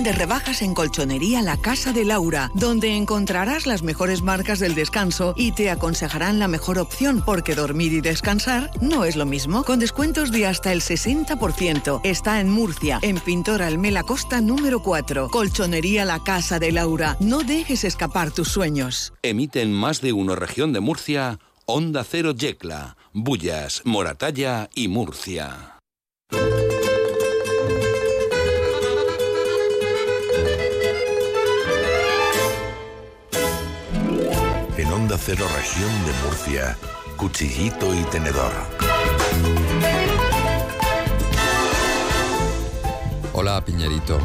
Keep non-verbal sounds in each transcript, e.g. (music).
de rebajas en Colchonería La Casa de Laura, donde encontrarás las mejores marcas del descanso y te aconsejarán la mejor opción porque dormir y descansar no es lo mismo. Con descuentos de hasta el 60%. Está en Murcia, en Pintor Almela Costa número 4. Colchonería La Casa de Laura. No dejes escapar tus sueños. Emiten más de uno región de Murcia, Onda Cero Yecla, Bullas, Moratalla y Murcia. Onda Cero Región de Murcia, Cuchillito y Tenedor. Hola, Piñerito.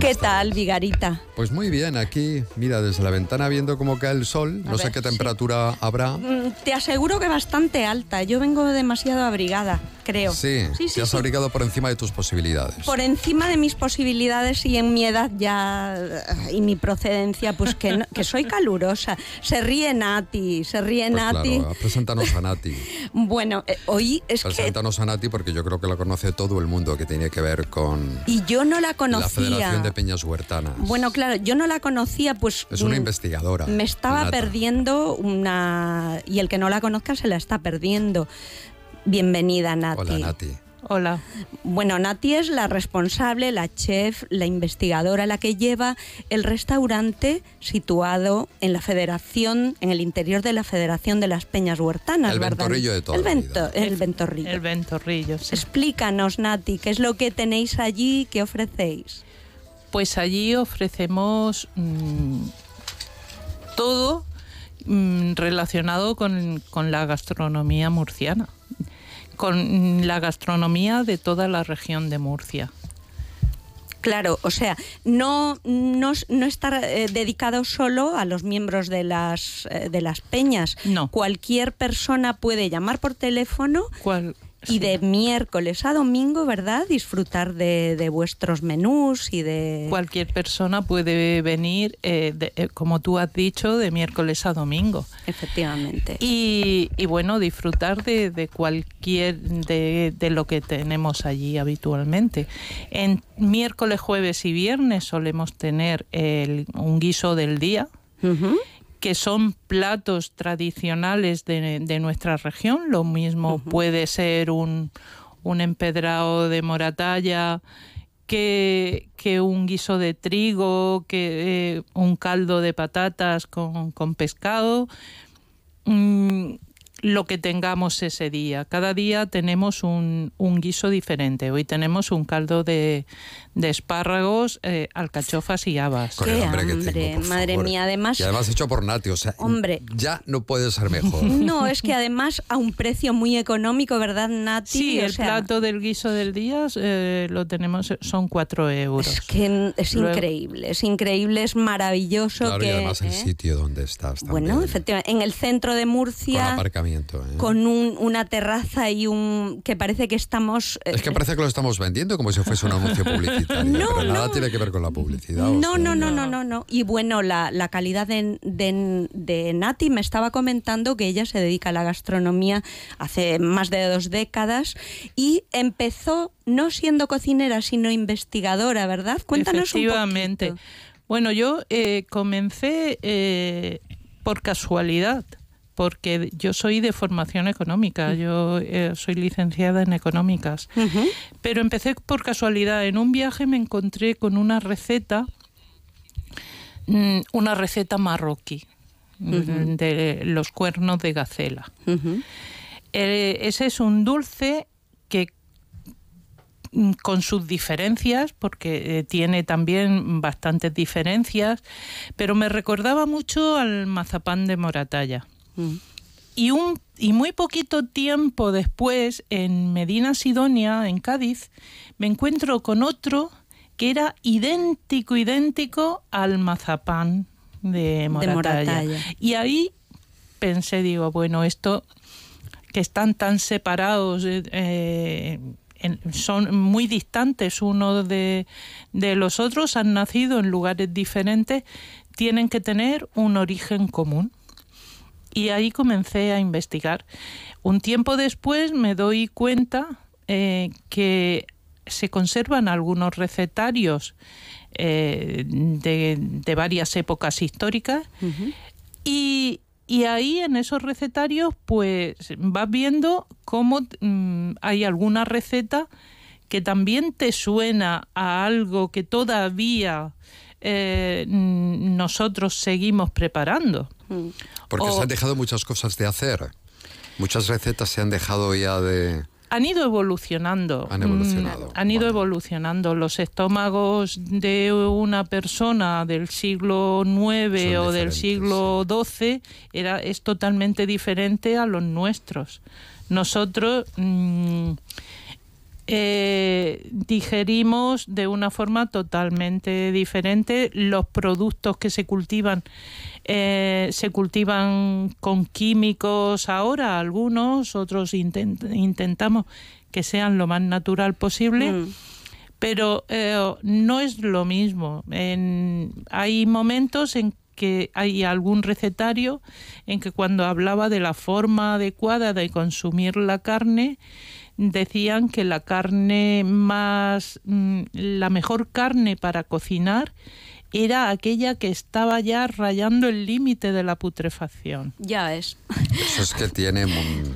¿Qué tal, Vigarita? Pues muy bien, aquí, mira, desde la ventana viendo cómo cae el sol, no sé qué temperatura habrá. Mm, te aseguro que bastante alta. Yo vengo demasiado abrigada, creo. Sí, sí, te has abrigado por encima de tus posibilidades. Por encima de mis posibilidades y en mi edad ya y mi procedencia, pues que, que soy calurosa. Se ríe Nati, se ríe pues Nati. Claro, preséntanos a Nati. (laughs) bueno, eh, hoy es preséntanos a Nati porque yo creo que la conoce todo el mundo que tiene que ver con... Y yo no la conocía. La Federación de Peñas Huertanas. Bueno, claro, yo no la conocía, pues... Es una mm, investigadora. Me estaba perdiendo una... Y el que no la conozca se la está perdiendo. Bienvenida, Nati. Hola, Nati. Hola. Bueno, Nati es la responsable, la chef, la investigadora, la que lleva el restaurante situado en la Federación, en el interior de la Federación de las Peñas Huertanas. El ventorrillo de todo. El, el ventorrillo. El ventorrillo, sí. Explícanos, Nati, ¿qué es lo que tenéis allí? ¿Qué ofrecéis? Pues allí ofrecemos mm, todo mm, relacionado con la gastronomía murciana con la gastronomía de toda la región de Murcia. Claro, o sea, no, no, no está eh, dedicado solo a los miembros de las, eh, de las peñas. No. Cualquier persona puede llamar por teléfono. Y de miércoles a domingo, ¿verdad? Disfrutar de, vuestros menús y de... Cualquier persona puede venir, eh, eh, como tú has dicho, de miércoles a domingo. Efectivamente. Y, bueno, disfrutar de, cualquier, de, lo que tenemos allí habitualmente. En miércoles, jueves y viernes solemos tener un guiso del día que son platos tradicionales de, nuestra región. Lo mismo puede ser un, empedrado de moratalla, que, un guiso de trigo, que eh, un caldo de patatas con, pescado. Mm, lo que tengamos ese día. Cada día tenemos un, guiso diferente. Hoy tenemos un caldo de, espárragos, eh, alcachofas y habas. ¡Qué hambre, madre mía! Además, y además hecho por Nati, o sea, hombre, ya no puede ser mejor. (laughs) No, es que además a un precio muy económico, ¿verdad, Nati? Sí, el plato del guiso del día eh, lo tenemos, son cuatro euros. Es que es increíble, es increíble, es maravilloso. Claro, y además el eh, sitio donde estás también. Bueno, efectivamente, en el centro de Murcia. Con aparcamiento ¿eh? Con una terraza y un... que parece que estamos... Es que parece que lo estamos vendiendo como si fuese un anuncio publicitario, no, pero nada tiene que ver con la publicidad. No, no, no, no, no, no. Y bueno, la, calidad de, de, Nati me estaba comentando que ella se dedica a la gastronomía hace más de dos décadas y empezó no siendo cocinera, sino investigadora, ¿verdad? Cuéntanos un poquito. Bueno, yo eh, comencé eh, por casualidad porque yo soy de formación económica, yo eh, soy licenciada en económicas, pero empecé por casualidad. En un viaje me encontré con una receta, mm, una receta marroquí mm, de los cuernos de gacela. Eh, ese es un dulce que mm, con sus diferencias, porque eh, tiene también bastantes diferencias, pero me recordaba mucho al mazapán de Moratalla. Y, un, y muy poquito tiempo después, en Medina Sidonia, en Cádiz, me encuentro con otro que era idéntico, idéntico al mazapán de Moratalla. Y ahí pensé, digo, bueno, esto que están tan separados, eh, eh, son muy distantes uno de, de los otros, han nacido en lugares diferentes, tienen que tener un origen común. Y ahí comencé a investigar. Un tiempo después me doy cuenta eh, que se conservan algunos recetarios eh, de, varias épocas históricas. y, ahí en esos recetarios pues vas viendo cómo mm, hay alguna receta que también te suena a algo que todavía eh, nosotros seguimos preparando. Mm. Porque se han dejado muchas cosas de hacer. Muchas recetas se han dejado ya de... Han ido evolucionando. Han evolucionado. Mm, han ido evolucionando. Los estómagos de una persona del siglo IX o del siglo XII era, es totalmente diferente a los nuestros. Nosotros mm, eh, digerimos de una forma totalmente diferente los productos que se cultivan eh, se cultivan con químicos ahora, algunos, otros intentamos que sean lo más natural posible. Mm. Pero eh, no es lo mismo. hay momentos en que hay algún recetario en que cuando hablaba de la forma adecuada de consumir la carne, decían que la carne más, mm, la mejor carne para cocinar era aquella que estaba ya rayando el límite de la putrefacción. Ya es. Eso es que tiene...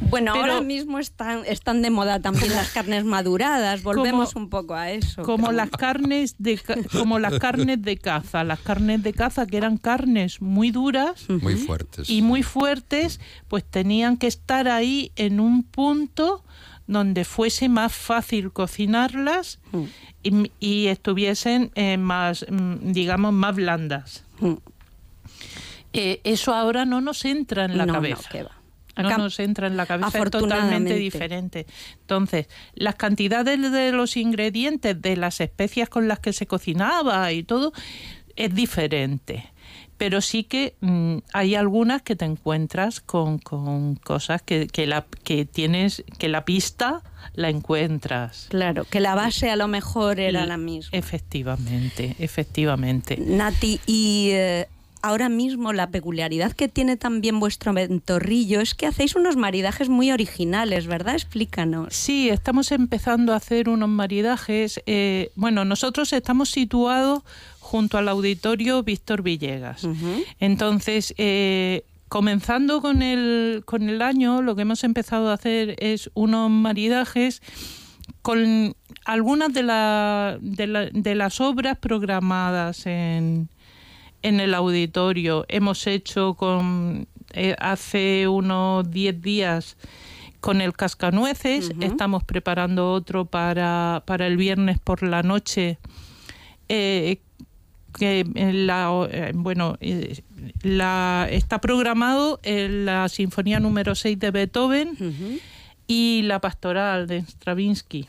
Bueno, ahora mismo están, están de moda también las carnes maduradas, volvemos un poco a eso. Como las carnes de como las carnes de caza, las carnes de caza que eran carnes muy duras, muy fuertes. Y muy fuertes, pues tenían que estar ahí en un punto donde fuese más fácil cocinarlas y, estuviesen eh, más, mm, digamos, más blandas. Eh, eso ahora no nos entra en la cabeza. No, no nos entra en la cabeza, es totalmente diferente. Entonces, las cantidades de los ingredientes, de las especias con las que se cocinaba y todo, es diferente pero sí que mm, hay algunas que te encuentras con, cosas que, que, la, que tienes, que la pista la encuentras. Claro, que la base a lo mejor era la misma. Efectivamente, efectivamente. Nati, y eh, ahora mismo la peculiaridad que tiene también vuestro ventorrillo es que hacéis unos maridajes muy originales, ¿verdad? Explícanos. Sí, estamos empezando a hacer unos maridajes. Eh, bueno, nosotros estamos situados junto al auditorio Víctor Villegas. Entonces, eh, comenzando con el, con el año, lo que hemos empezado a hacer es unos maridajes con algunas de, de, las obras programadas en, en, el auditorio. Hemos hecho con eh, hace unos 10 días con el cascanueces, estamos preparando otro para, para el viernes por la noche eh, que la, eh, bueno, eh, la, está programado en la Sinfonía número 6 de Beethoven y la Pastoral de Stravinsky.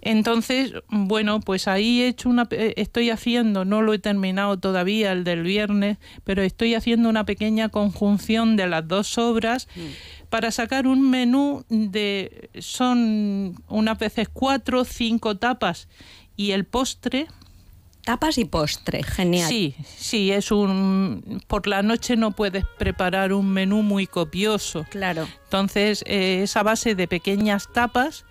Entonces, bueno, pues ahí he hecho una, eh, estoy haciendo, no lo he terminado todavía el del viernes, pero estoy haciendo una pequeña conjunción de las dos obras mm. para sacar un menú de, son unas veces cuatro, cinco tapas y el postre tapas y postre, genial. Sí, sí, es un... Por la noche no puedes preparar un menú muy copioso. Claro. Entonces, eh, esa base de pequeñas tapas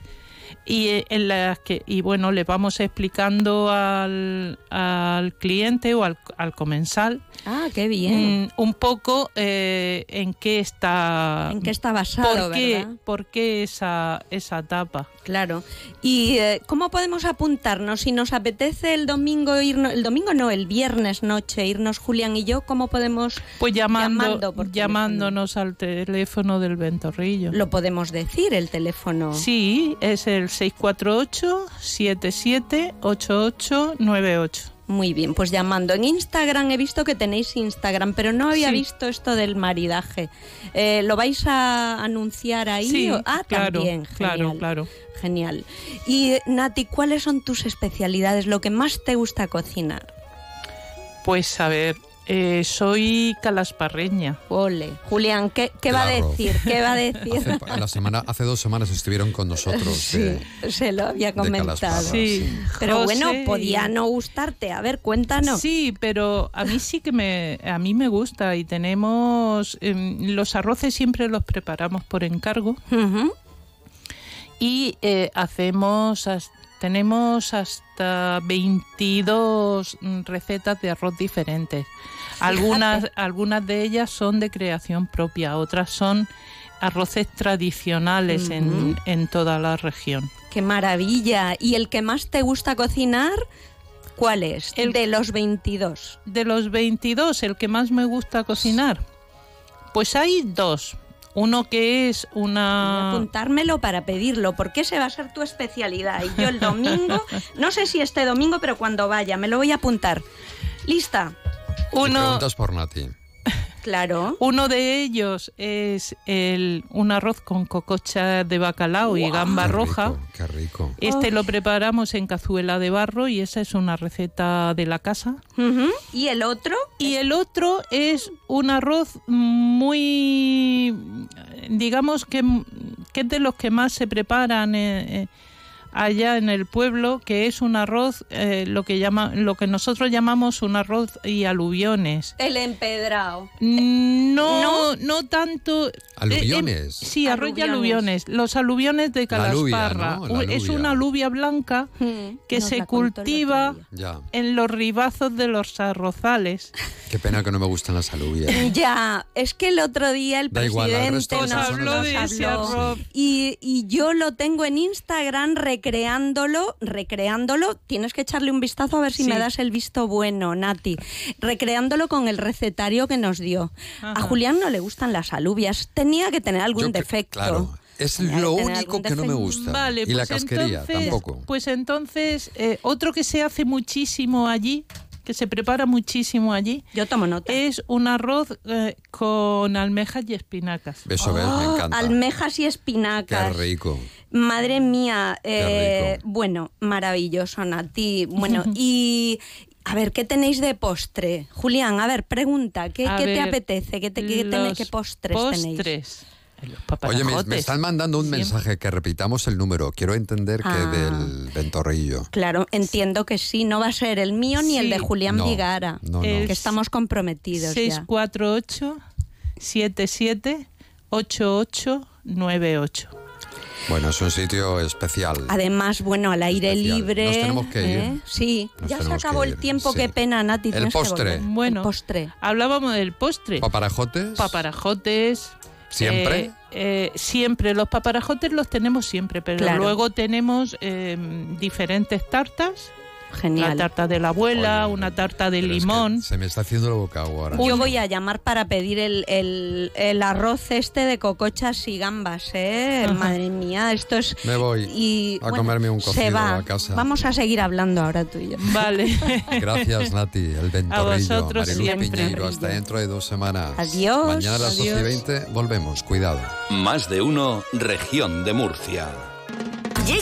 y eh, en las que y bueno le vamos explicando al, al cliente o al, al, comensal ah qué bien. mm, un poco eh, en qué está en qué está basado por qué, por qué esa esa etapa claro. Y eh, cómo podemos apuntarnos si nos apetece el domingo irnos el domingo no el viernes noche irnos Julián y yo cómo podemos pues llamando, llamándonos al teléfono del Ventorrillo. Lo podemos decir el teléfono. Sí es el 648-778898. Muy bien, pues llamando. En Instagram he visto que tenéis Instagram, pero no había visto esto del maridaje. Eh, ¿Lo vais a anunciar ahí? Sí, ah, claro, también. Claro, claro. Genial. Y Nati, ¿cuáles son tus especialidades? Lo que más te gusta cocinar. Pues a ver, eh, soy calasparreña. Ole. Julián, ¿qué, va a decir? ¿Qué va a (laughs) decir? Hace, la semana, hace dos semanas estuvieron con nosotros. Sí, se lo había comentado. Sí. Pero bueno, podía no gustarte. A ver, cuéntanos. Sí, pero a mí sí que me, a mí me gusta y tenemos em, los arroces siempre los preparamos por encargo. Y eh, hacemos Tenemos hasta 22 mm, recetas de arroz diferentes. Algunas, algunas de ellas son de creación propia, otras son arroces tradicionales en, en toda la región. ¡Qué maravilla! ¿Y el que más te gusta cocinar? ¿Cuál es? El- de los 22. De los 22, el que más me gusta cocinar, pues hay dos. Uno que es Voy a una... apuntármelo para pedirlo, porque ese va a ser tu especialidad. Y yo el domingo, (laughs) no sé si este domingo, pero cuando vaya, me lo voy a apuntar. ¿Lista? Uno, preguntas por Nati. Claro. uno de ellos es el, un arroz con cococha de bacalao y gamba Qué roja. rico, qué rico. Este lo preparamos en cazuela de barro y esa es una receta de la casa. ¿Y el otro? Y el otro es un arroz muy, digamos que, que es de los que más se preparan eh, eh, allá en el pueblo, que es un arroz, eh, lo que llama, lo que nosotros llamamos un arroz y aluviones. El empedrado. No, ¿No? no, tanto. ¿Aluviones? Eh, eh, sí, arroz y Aluviones. aluviones. Los aluviones de La alubia, Calasparra. ¿no? La es una alubia blanca Mm, que nos se cultiva en los ribazos de los arrozales. (laughs) Qué pena que no me gustan las alubias. (laughs) Ya, es que el otro día el Da presidente de nos, nos de ese habló arroz. y, y yo lo tengo en Instagram recreándolo, recreándolo. Tienes que echarle un vistazo a ver si Sí. me das el visto bueno, Nati. Recreándolo con el recetario que nos dio. A. Julián no le gustan las alubias. Tenía que tener algún Yo que- defecto. Claro, es lo único que no me gusta. Vale, y la pues casquería entonces- tampoco. Pues entonces, eh, otro que se hace muchísimo allí, que se prepara muchísimo allí, Yo tomo nota. es un arroz eh, con almejas y espinacas. Eso ves, me Oh, encanta. Almejas y Qué espinacas. rico. Madre mía, eh, rico. bueno, maravilloso, Nati. Bueno, (laughs) y a ver, ¿qué tenéis de postre? Julián, a ver, pregunta, ¿qué, qué te apetece? ¿Qué, te, qué, qué postres, tenéis? postres. Los Oye, me, están mandando un Siempre. mensaje que repitamos el número. Quiero entender que Ah. del ventorrillo. Claro, entiendo que sí, no va a ser el mío ni el de Julián No, Vigara, no, no. que estamos comprometidos ya. 648 77 8898. Bueno, es un sitio especial. Además, bueno, al aire Especial. libre. Nos tenemos que ir. ¿eh? Sí, Nos ya se acabó el tiempo, sí. qué pena, Nati. El que postre. Bueno, El postre. hablábamos del postre. ¿Paparajotes? paparajotes. ¿Siempre? eh, eh, siempre, los paparajotes los tenemos siempre, pero Claro. luego tenemos eh, diferentes tartas. Genial. tarta de la abuela, Oye, una tarta de pero es que limón. se me está haciendo la boca agua ahora. Yo voy a llamar para pedir el, el- el arroz este de cocochas y gambas, ¿eh? Ajá. Madre mía, esto es... Me voy y, a comerme un se cocido va. a casa. Vamos a seguir hablando ahora tú y yo. Vale. (laughs) Gracias, Nati. El ventorrillo. vosotros Mariluz siempre. Piñeiro. Hasta dentro de dos semanas. Adiós. Mañana a las 12 y Adiós. 20 volvemos. Cuidado. Más de uno, región de Murcia. Llega